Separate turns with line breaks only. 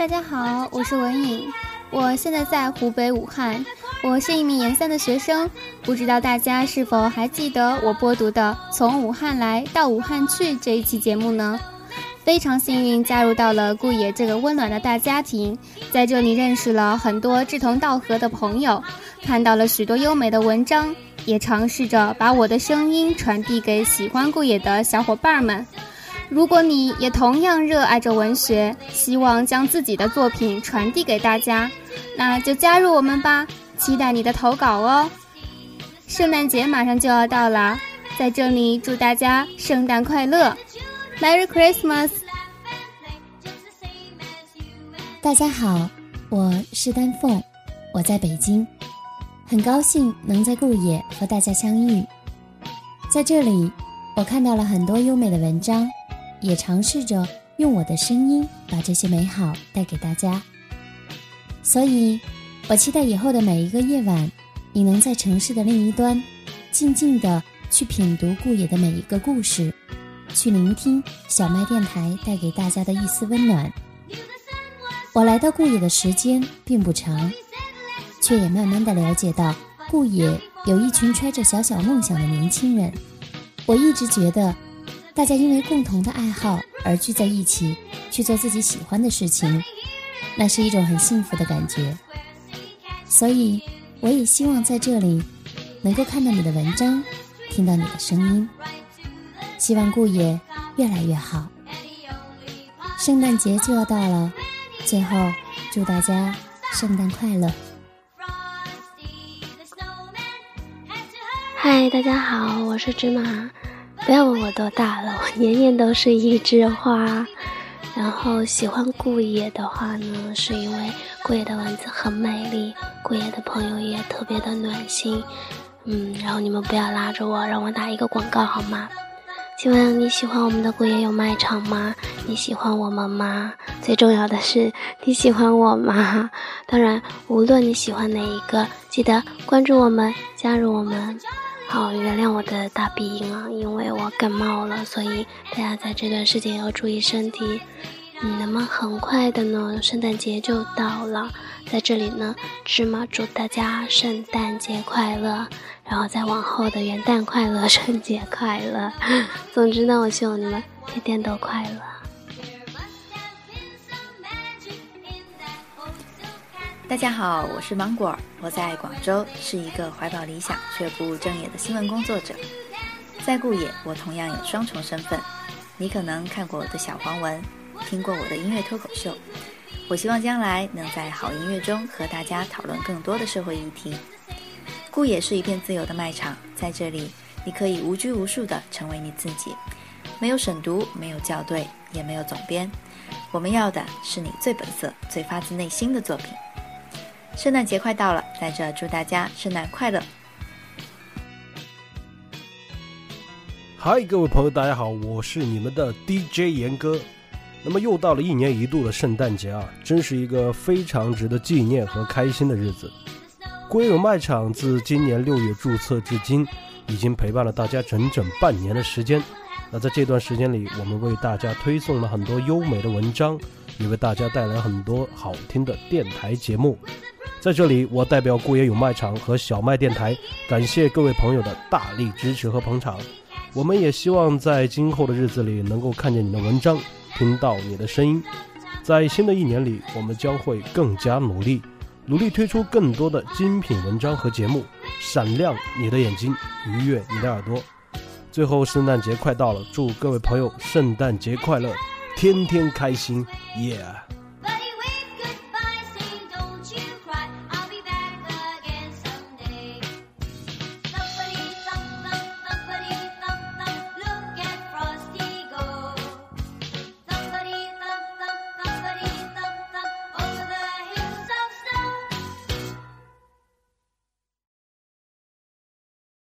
大家好，我是文颖，我现在在湖北武汉，我是一名研三的学生。不知道大家是否还记得我播读的《从武汉来到武汉去》这一期节目呢？非常幸运加入到了顾野这个温暖的大家庭，在这里认识了很多志同道合的朋友，看到了许多优美的文章。也尝试着把我的声音传递给喜欢顾野的小伙伴们。如果你也同样热爱着文学，希望将自己的作品传递给大家，那就加入我们吧！期待你的投稿哦。圣诞节马上就要到了，在这里祝大家圣诞快乐，Merry Christmas！
大家好，我是丹凤，我在北京。很高兴能在顾野和大家相遇，在这里，我看到了很多优美的文章，也尝试着用我的声音把这些美好带给大家。所以，我期待以后的每一个夜晚，你能在城市的另一端，静静的去品读顾野的每一个故事，去聆听小麦电台带给大家的一丝温暖。我来到顾野的时间并不长。却也慢慢的了解到，顾野有一群揣着小小梦想的年轻人。我一直觉得，大家因为共同的爱好而聚在一起去做自己喜欢的事情，那是一种很幸福的感觉。所以，我也希望在这里能够看到你的文章，听到你的声音。希望顾野越来越好。圣诞节就要到了，最后祝大家圣诞快乐。
嗨，大家好，我是芝麻。不要问我多大了，我年年都是一枝花。然后喜欢顾野的话呢，是因为顾野的文字很美丽，顾野的朋友也特别的暖心。嗯，然后你们不要拉着我，让我打一个广告好吗？请问你喜欢我们的顾野有卖场吗？你喜欢我们吗？最重要的是你喜欢我吗？当然，无论你喜欢哪一个，记得关注我们，加入我们。好，原谅我的大鼻音啊，因为我感冒了，所以大家在这段时间要注意身体。嗯，那么很快的呢，圣诞节就到了，在这里呢，芝麻祝大家圣诞节快乐，然后再往后的元旦快乐、春节快乐。总之呢，我希望你们天天都快乐。
大家好，我是芒果，我在广州，是一个怀抱理想却不务正业的新闻工作者。在顾野，我同样有双重身份。你可能看过我的小黄文，听过我的音乐脱口秀。我希望将来能在好音乐中和大家讨论更多的社会议题。顾野是一片自由的卖场，在这里你可以无拘无束地成为你自己，没有审读，没有校对，也没有总编。我们要的是你最本色、最发自内心的作品。圣诞节快到了，在这祝大家圣诞快乐！
嗨，各位朋友，大家好，我是你们的 DJ 严哥。那么又到了一年一度的圣诞节啊，真是一个非常值得纪念和开心的日子。龟友卖场自今年六月注册至今，已经陪伴了大家整整半年的时间。那在这段时间里，我们为大家推送了很多优美的文章，也为大家带来很多好听的电台节目。在这里，我代表顾野有卖场和小麦电台，感谢各位朋友的大力支持和捧场。我们也希望在今后的日子里，能够看见你的文章，听到你的声音。在新的一年里，我们将会更加努力，努力推出更多的精品文章和节目，闪亮你的眼睛，愉悦你的耳朵。最后，圣诞节快到了，祝各位朋友圣诞节快乐，天天开心，耶！